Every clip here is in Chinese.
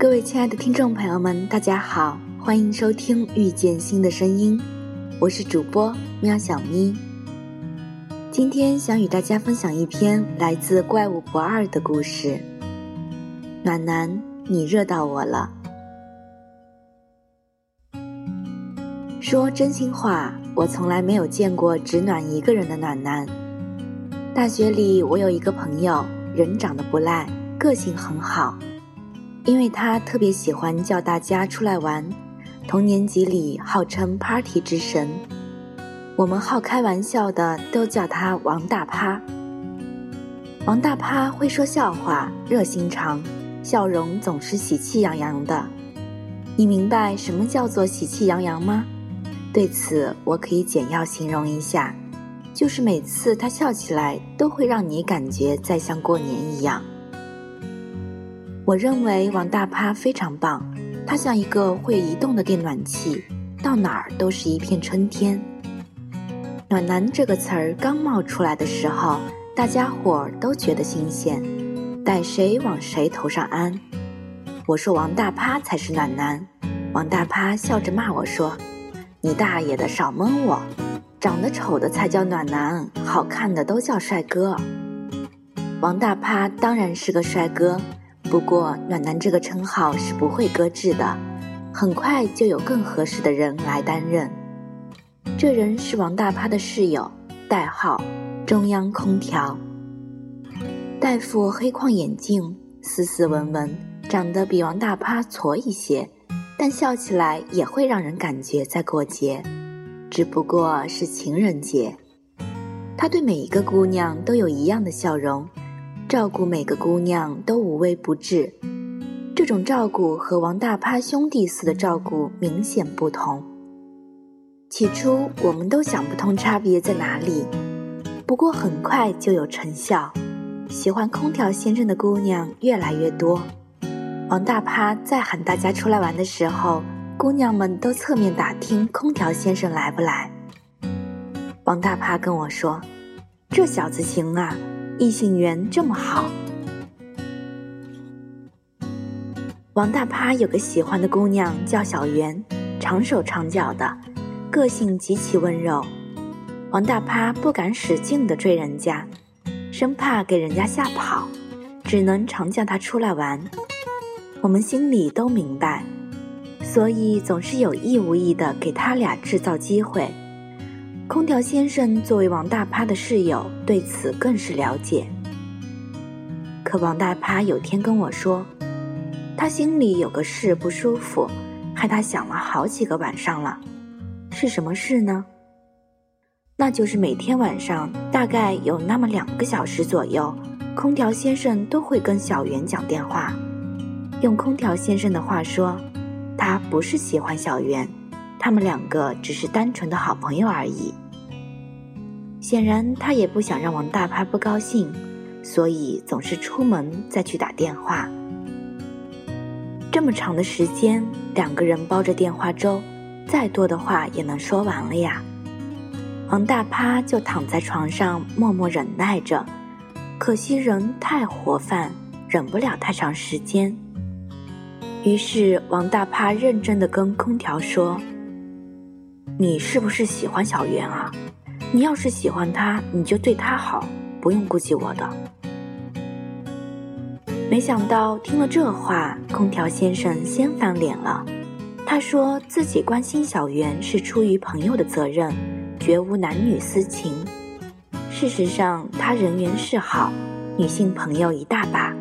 各位亲爱的听众朋友们，大家好，欢迎收听《遇见新的声音》，我是主播喵小咪。今天想与大家分享一篇来自《怪物不二》的故事。暖男，你热到我了。说真心话，我从来没有见过只暖一个人的暖男。大学里，我有一个朋友，人长得不赖，个性很好。因为他特别喜欢叫大家出来玩，同年级里号称 “party 之神”，我们好开玩笑的都叫他王大趴。王大趴会说笑话，热心肠，笑容总是喜气洋洋的。你明白什么叫做喜气洋洋吗？对此，我可以简要形容一下，就是每次他笑起来，都会让你感觉在像过年一样。我认为王大趴非常棒，他像一个会移动的电暖气，到哪儿都是一片春天。暖男这个词儿刚冒出来的时候，大家伙儿都觉得新鲜，逮谁往谁头上安。我说王大趴才是暖男，王大趴笑着骂我说：“你大爷的，少蒙我！长得丑的才叫暖男，好看的都叫帅哥。”王大趴当然是个帅哥。不过，暖男这个称号是不会搁置的，很快就有更合适的人来担任。这人是王大趴的室友，代号中央空调。戴副黑框眼镜，斯斯文文，长得比王大趴矬一些，但笑起来也会让人感觉在过节，只不过是情人节。他对每一个姑娘都有一样的笑容。照顾每个姑娘都无微不至，这种照顾和王大趴兄弟似的照顾明显不同。起初我们都想不通差别在哪里，不过很快就有成效，喜欢空调先生的姑娘越来越多。王大趴在喊大家出来玩的时候，姑娘们都侧面打听空调先生来不来。王大趴跟我说：“这小子行啊。”异性缘这么好，王大趴有个喜欢的姑娘叫小圆，长手长脚的，个性极其温柔。王大趴不敢使劲的追人家，生怕给人家吓跑，只能常叫她出来玩。我们心里都明白，所以总是有意无意的给他俩制造机会。空调先生作为王大趴的室友，对此更是了解。可王大趴有天跟我说，他心里有个事不舒服，害他想了好几个晚上了。是什么事呢？那就是每天晚上大概有那么两个小时左右，空调先生都会跟小圆讲电话。用空调先生的话说，他不是喜欢小圆。他们两个只是单纯的好朋友而已。显然，他也不想让王大趴不高兴，所以总是出门再去打电话。这么长的时间，两个人煲着电话粥，再多的话也能说完了呀。王大趴就躺在床上默默忍耐着，可惜人太活泛，忍不了太长时间。于是，王大趴认真的跟空调说。你是不是喜欢小圆啊？你要是喜欢他，你就对他好，不用顾及我的。没想到听了这话，空调先生先翻脸了。他说自己关心小圆是出于朋友的责任，绝无男女私情。事实上，他人缘是好，女性朋友一大把，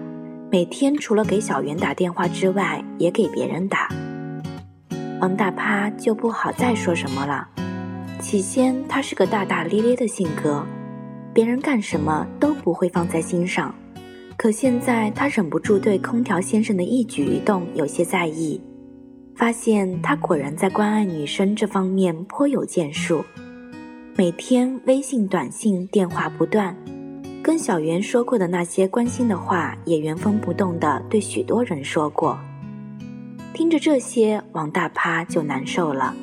每天除了给小圆打电话之外，也给别人打。王大趴就不好再说什么了。起先他是个大大咧咧的性格，别人干什么都不会放在心上。可现在他忍不住对空调先生的一举一动有些在意，发现他果然在关爱女生这方面颇有建树。每天微信、短信、电话不断，跟小袁说过的那些关心的话，也原封不动地对许多人说过。听着这些，王大趴就难受了。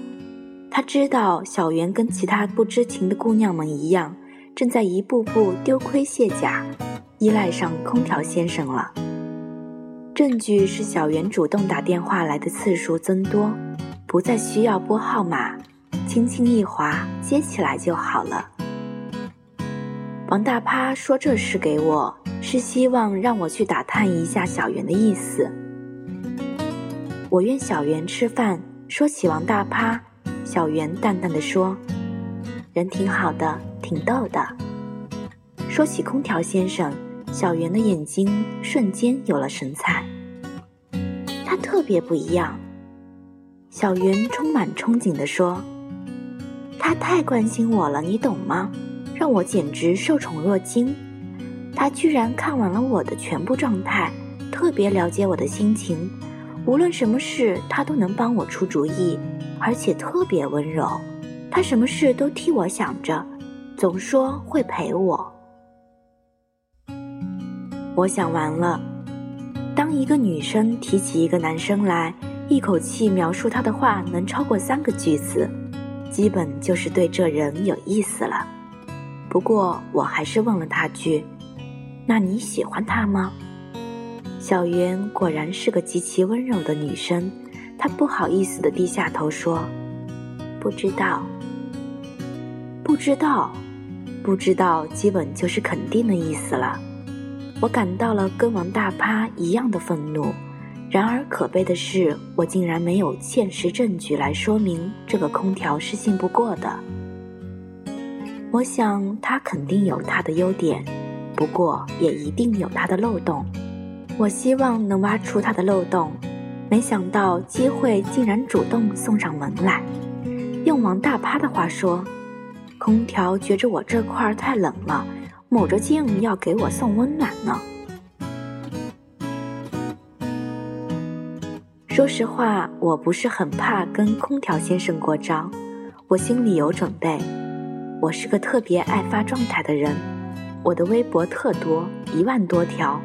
他知道小圆跟其他不知情的姑娘们一样，正在一步步丢盔卸甲，依赖上空调先生了。证据是小袁主动打电话来的次数增多，不再需要拨号码，轻轻一划接起来就好了。王大趴说这事给我，是希望让我去打探一下小袁的意思。我约小袁吃饭，说起王大趴，小袁淡淡的说：“人挺好的，挺逗的。”说起空调先生。小圆的眼睛瞬间有了神采，他特别不一样。小圆充满憧憬地说：“他太关心我了，你懂吗？让我简直受宠若惊。他居然看完了我的全部状态，特别了解我的心情，无论什么事他都能帮我出主意，而且特别温柔。他什么事都替我想着，总说会陪我。”我想完了，当一个女生提起一个男生来，一口气描述他的话能超过三个句子，基本就是对这人有意思了。不过我还是问了他句：“那你喜欢他吗？”小云果然是个极其温柔的女生，她不好意思的低下头说：“不知道，不知道，不知道，基本就是肯定的意思了。”我感到了跟王大趴一样的愤怒，然而可悲的是，我竟然没有现实证据来说明这个空调是信不过的。我想他肯定有他的优点，不过也一定有他的漏洞。我希望能挖出他的漏洞，没想到机会竟然主动送上门来。用王大趴的话说，空调觉着我这块太冷了。卯着劲要给我送温暖呢。说实话，我不是很怕跟空调先生过招，我心里有准备。我是个特别爱发状态的人，我的微博特多，一万多条。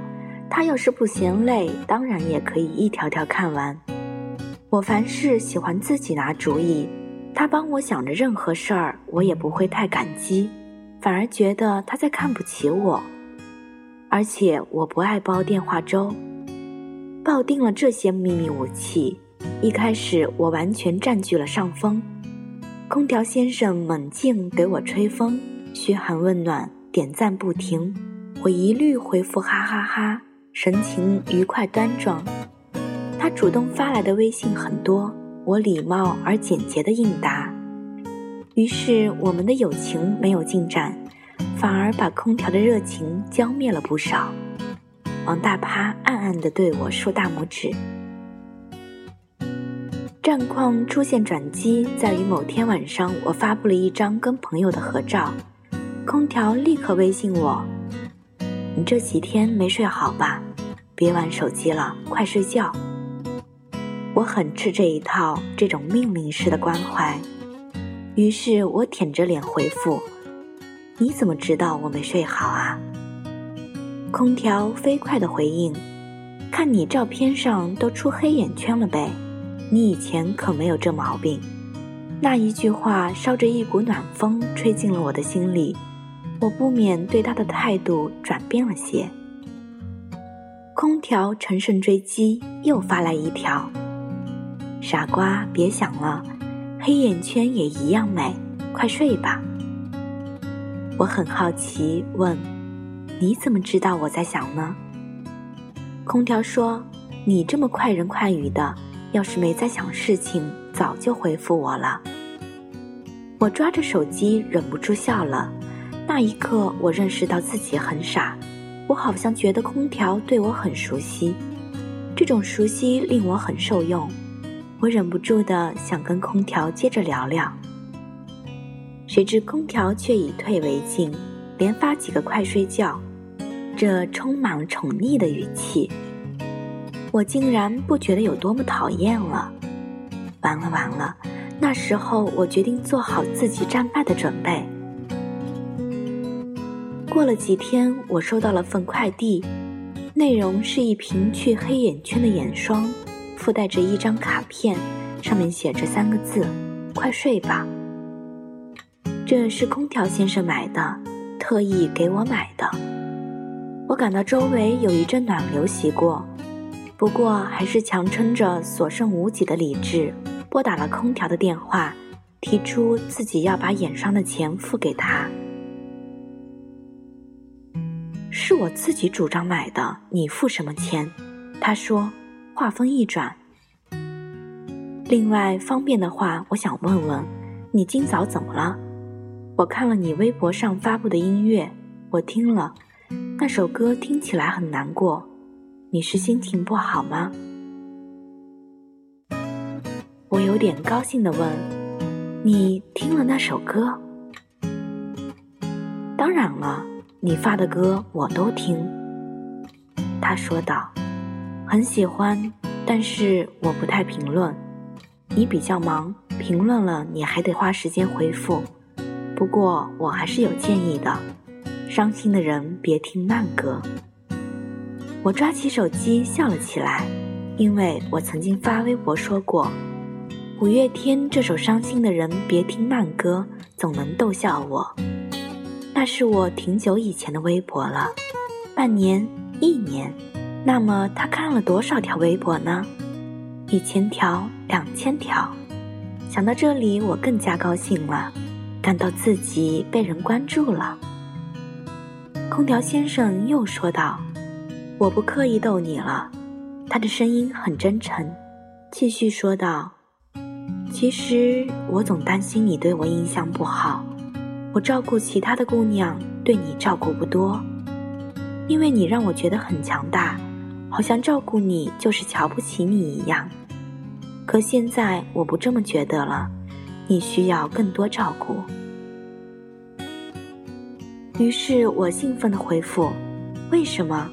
他要是不嫌累，当然也可以一条条看完。我凡事喜欢自己拿主意，他帮我想着任何事儿，我也不会太感激。反而觉得他在看不起我，而且我不爱煲电话粥，抱定了这些秘密武器。一开始我完全占据了上风，空调先生猛劲给我吹风，嘘寒问暖，点赞不停，我一律回复哈哈哈，神情愉快端庄。他主动发来的微信很多，我礼貌而简洁的应答。于是，我们的友情没有进展，反而把空调的热情浇灭了不少。王大趴暗暗的对我竖大拇指。战况出现转机，在于某天晚上，我发布了一张跟朋友的合照，空调立刻微信我：“你这几天没睡好吧？别玩手机了，快睡觉。”我很吃这一套，这种命令式的关怀。于是我舔着脸回复：“你怎么知道我没睡好啊？”空调飞快的回应：“看你照片上都出黑眼圈了呗，你以前可没有这毛病。”那一句话捎着一股暖风吹进了我的心里，我不免对他的态度转变了些。空调乘胜追击，又发来一条：“傻瓜，别想了。”黑眼圈也一样美，快睡吧。我很好奇，问：“你怎么知道我在想呢？”空调说：“你这么快人快语的，要是没在想事情，早就回复我了。”我抓着手机，忍不住笑了。那一刻，我认识到自己很傻。我好像觉得空调对我很熟悉，这种熟悉令我很受用。我忍不住的想跟空调接着聊聊，谁知空调却以退为进，连发几个快睡觉，这充满了宠溺的语气，我竟然不觉得有多么讨厌了。完了完了，那时候我决定做好自己战败的准备。过了几天，我收到了份快递，内容是一瓶去黑眼圈的眼霜。附带着一张卡片，上面写着三个字：“快睡吧。”这是空调先生买的，特意给我买的。我感到周围有一阵暖流袭过，不过还是强撑着所剩无几的理智，拨打了空调的电话，提出自己要把眼霜的钱付给他。是我自己主张买的，你付什么钱？他说，话锋一转。另外方便的话，我想问问，你今早怎么了？我看了你微博上发布的音乐，我听了，那首歌听起来很难过，你是心情不好吗？我有点高兴的问，你听了那首歌？当然了，你发的歌我都听。他说道，很喜欢，但是我不太评论。你比较忙，评论了你还得花时间回复。不过我还是有建议的，伤心的人别听慢歌。我抓起手机笑了起来，因为我曾经发微博说过，五月天这首《伤心的人别听慢歌》总能逗笑我。那是我挺久以前的微博了，半年、一年，那么他看了多少条微博呢？一千条、两千条，想到这里，我更加高兴了，感到自己被人关注了。空调先生又说道：“我不刻意逗你了。”他的声音很真诚，继续说道：“其实我总担心你对我印象不好。我照顾其他的姑娘，对你照顾不多，因为你让我觉得很强大，好像照顾你就是瞧不起你一样。”可现在我不这么觉得了，你需要更多照顾。于是我兴奋的回复：“为什么？”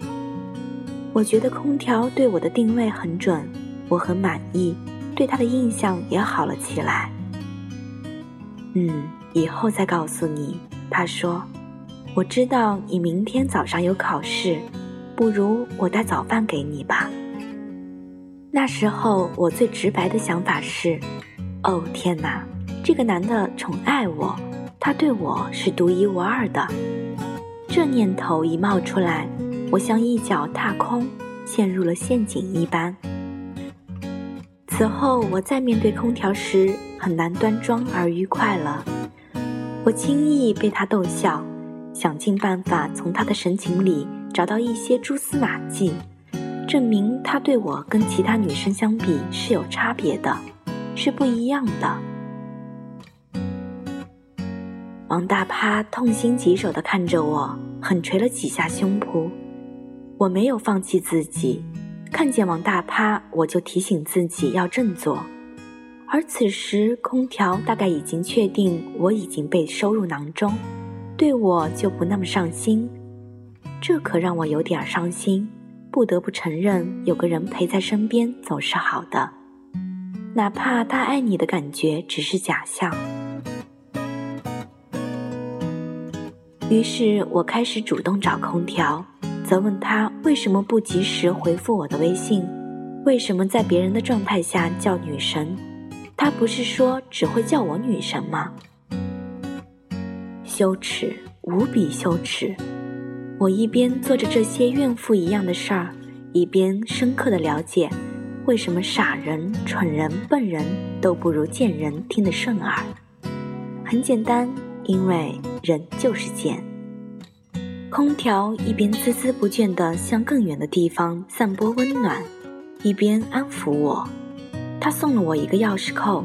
我觉得空调对我的定位很准，我很满意，对他的印象也好了起来。嗯，以后再告诉你。他说：“我知道你明天早上有考试，不如我带早饭给你吧。”那时候我最直白的想法是：哦天哪，这个男的宠爱我，他对我是独一无二的。这念头一冒出来，我像一脚踏空，陷入了陷阱一般。此后我再面对空调时，很难端庄而愉快了。我轻易被他逗笑，想尽办法从他的神情里找到一些蛛丝马迹。证明他对我跟其他女生相比是有差别的，是不一样的。王大趴痛心疾首地看着我，狠捶了几下胸脯。我没有放弃自己，看见王大趴，我就提醒自己要振作。而此时，空调大概已经确定我已经被收入囊中，对我就不那么上心，这可让我有点伤心。不得不承认，有个人陪在身边总是好的，哪怕他爱你的感觉只是假象。于是我开始主动找空调，责问他为什么不及时回复我的微信，为什么在别人的状态下叫女神？他不是说只会叫我女神吗？羞耻，无比羞耻。我一边做着这些怨妇一样的事儿，一边深刻的了解，为什么傻人、蠢人、笨人都不如贱人听得顺耳。很简单，因为人就是贱。空调一边孜孜不倦地向更远的地方散播温暖，一边安抚我。他送了我一个钥匙扣，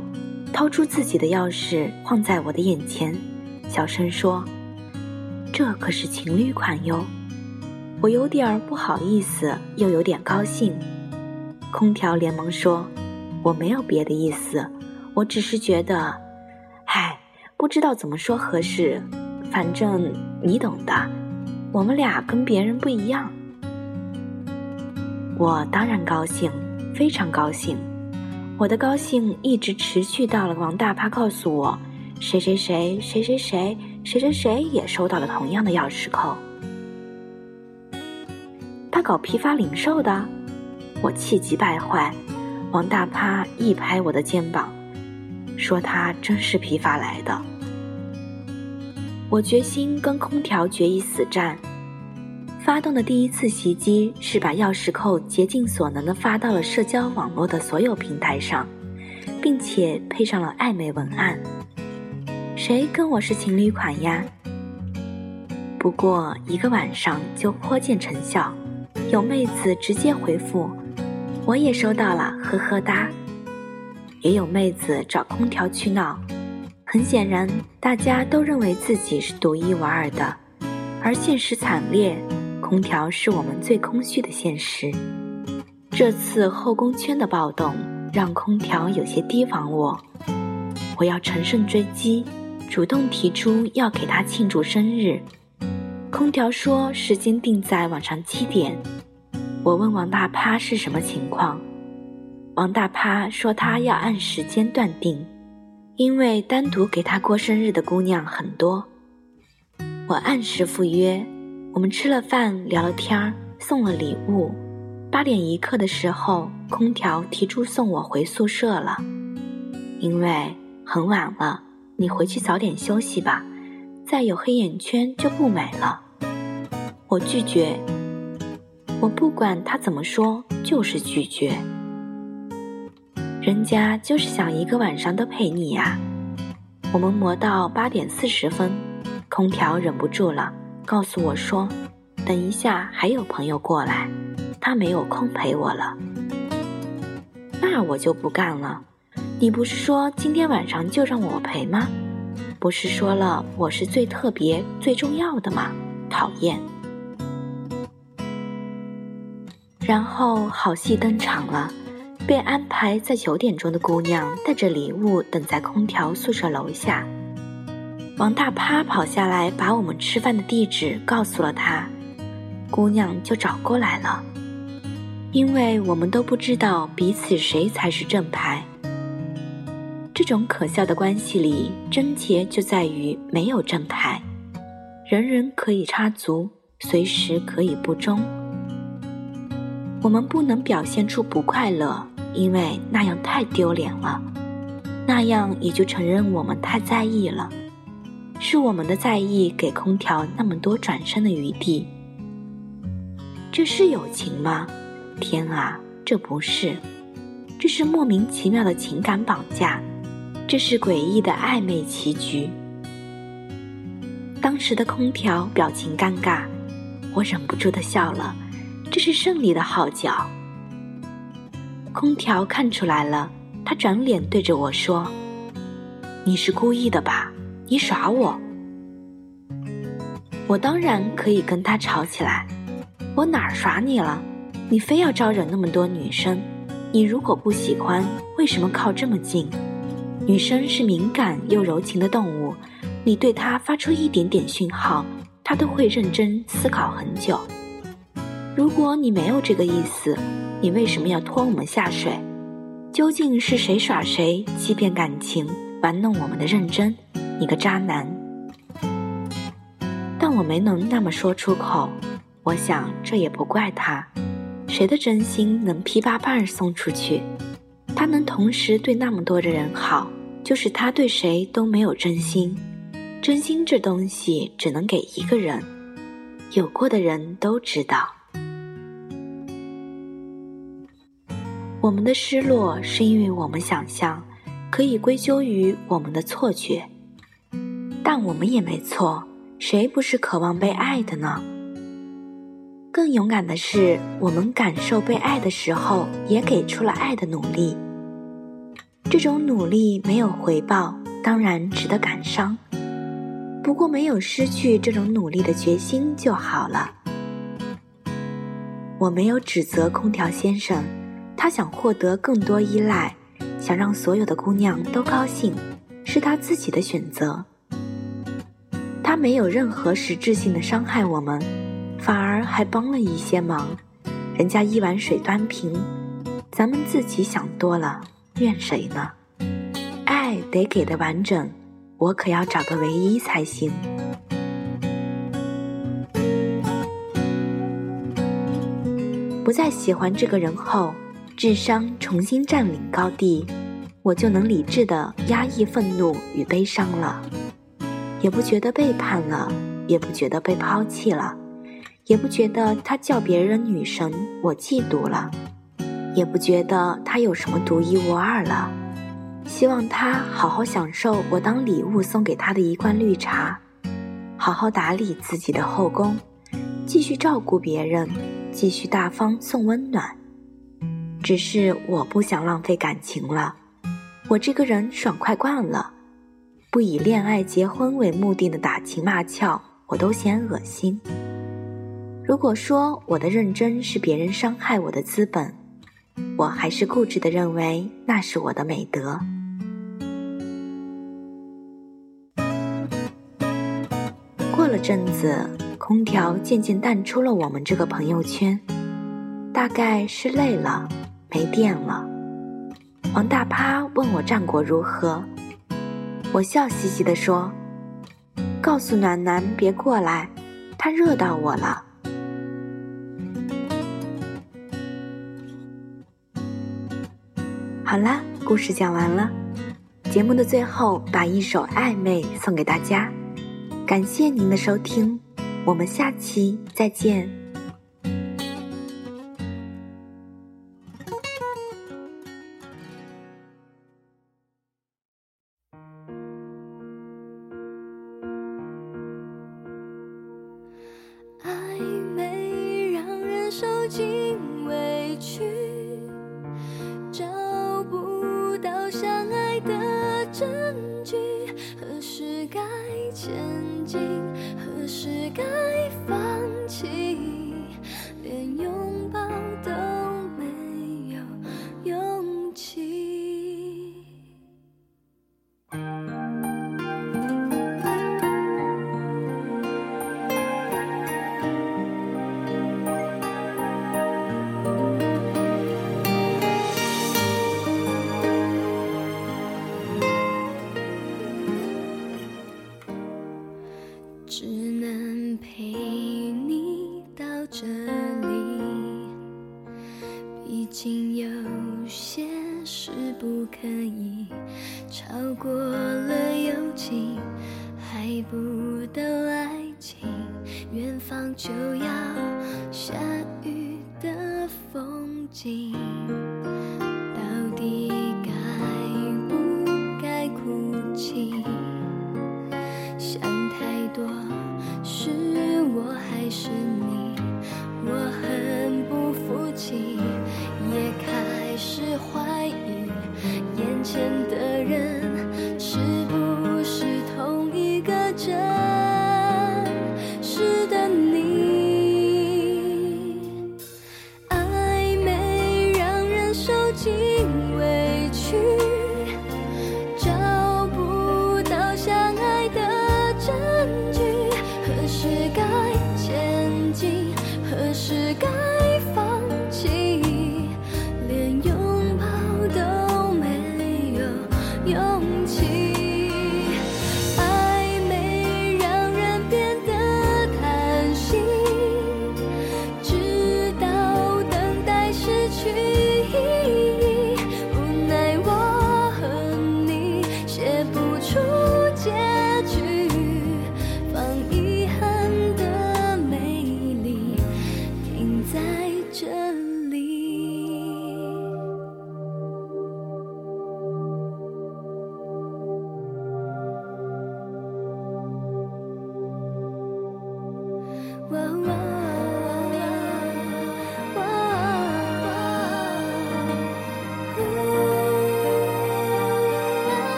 掏出自己的钥匙放在我的眼前，小声说。这可是情侣款哟，我有点不好意思，又有点高兴。空调连忙说：“我没有别的意思，我只是觉得，唉，不知道怎么说合适，反正你懂的。我们俩跟别人不一样。”我当然高兴，非常高兴。我的高兴一直持续到了王大趴告诉我，谁谁谁谁谁谁。谁谁谁也收到了同样的钥匙扣。他搞批发零售的，我气急败坏。王大趴一拍我的肩膀，说他真是批发来的。我决心跟空调决一死战，发动的第一次袭击是把钥匙扣竭尽所能地发到了社交网络的所有平台上，并且配上了暧昧文案：“谁跟我是情侣款呀？”不过一个晚上就颇见成效，有妹子直接回复：“我也收到了，呵呵哒。”也有妹子找空调去闹。很显然，大家都认为自己是独一无二的，而现实惨烈，空调是我们最空虚的现实。这次后宫圈的暴动让空调有些提防我，我要乘胜追击，主动提出要给他庆祝生日。空调说时间定在晚上七点。我问王大趴是什么情况，王大趴说他要按时间断定，因为单独给他过生日的姑娘很多。我按时赴约，我们吃了饭，聊了天儿，送了礼物。八点一刻的时候，空调提出送我回宿舍了，因为很晚了，你回去早点休息吧，再有黑眼圈就不美了。我拒绝，我不管他怎么说，就是拒绝。人家就是想一个晚上都陪你呀。我们磨到八点四十分，空调忍不住了，告诉我说：“等一下还有朋友过来，他没有空陪我了。”那我就不干了。你不是说今天晚上就让我陪吗？不是说了我是最特别、最重要的吗？讨厌。然后好戏登场了，被安排在九点钟的姑娘带着礼物等在空调宿舍楼下。王大趴跑下来把我们吃饭的地址告诉了他，姑娘就找过来了。因为我们都不知道彼此谁才是正牌。这种可笑的关系里，症结就在于没有正牌，人人可以插足，随时可以不忠。我们不能表现出不快乐，因为那样太丢脸了。那样也就承认我们太在意了，是我们的在意给空调那么多转身的余地。这是友情吗？天啊，这不是，这是莫名其妙的情感绑架，这是诡异的暧昧棋局。当时的空调表情尴尬，我忍不住的笑了。这是胜利的号角。空调看出来了，他转脸对着我说：“你是故意的吧？你耍我！”我当然可以跟他吵起来。我哪儿耍你了？你非要招惹那么多女生？你如果不喜欢，为什么靠这么近？女生是敏感又柔情的动物，你对她发出一点点讯号，她都会认真思考很久。如果你没有这个意思，你为什么要拖我们下水？究竟是谁耍谁，欺骗感情，玩弄我们的认真？你个渣男！但我没能那么说出口。我想这也不怪他，谁的真心能噼啪啪送出去？他能同时对那么多的人好，就是他对谁都没有真心。真心这东西只能给一个人，有过的人都知道。我们的失落是因为我们想象，可以归咎于我们的错觉，但我们也没错，谁不是渴望被爱的呢？更勇敢的是，我们感受被爱的时候，也给出了爱的努力。这种努力没有回报，当然值得感伤，不过没有失去这种努力的决心就好了。我没有指责空调先生。他想获得更多依赖，想让所有的姑娘都高兴，是他自己的选择。他没有任何实质性的伤害我们，反而还帮了一些忙。人家一碗水端平，咱们自己想多了，怨谁呢？爱得给的完整，我可要找个唯一才行。不再喜欢这个人后。智商重新占领高地，我就能理智的压抑愤怒与悲伤了，也不觉得背叛了，也不觉得被抛弃了，也不觉得他叫别人女神，我嫉妒了；也不觉得他有什么独一无二了。希望他好好享受我当礼物送给他的一罐绿茶，好好打理自己的后宫，继续照顾别人，继续大方送温暖。只是我不想浪费感情了，我这个人爽快惯了，不以恋爱结婚为目的的打情骂俏，我都嫌恶心。如果说我的认真是别人伤害我的资本，我还是固执的认为那是我的美德。过了阵子，空调渐渐淡出了我们这个朋友圈，大概是累了，没电了。王大趴问我战果如何，我笑嘻嘻地说：“告诉暖男别过来，他热到我了。”好啦，故事讲完了。节目的最后，把一首《暧昧》送给大家。感谢您的收听，我们下期再见。何时该前进何时该放弃？连拥抱都就要下雨的风景。是。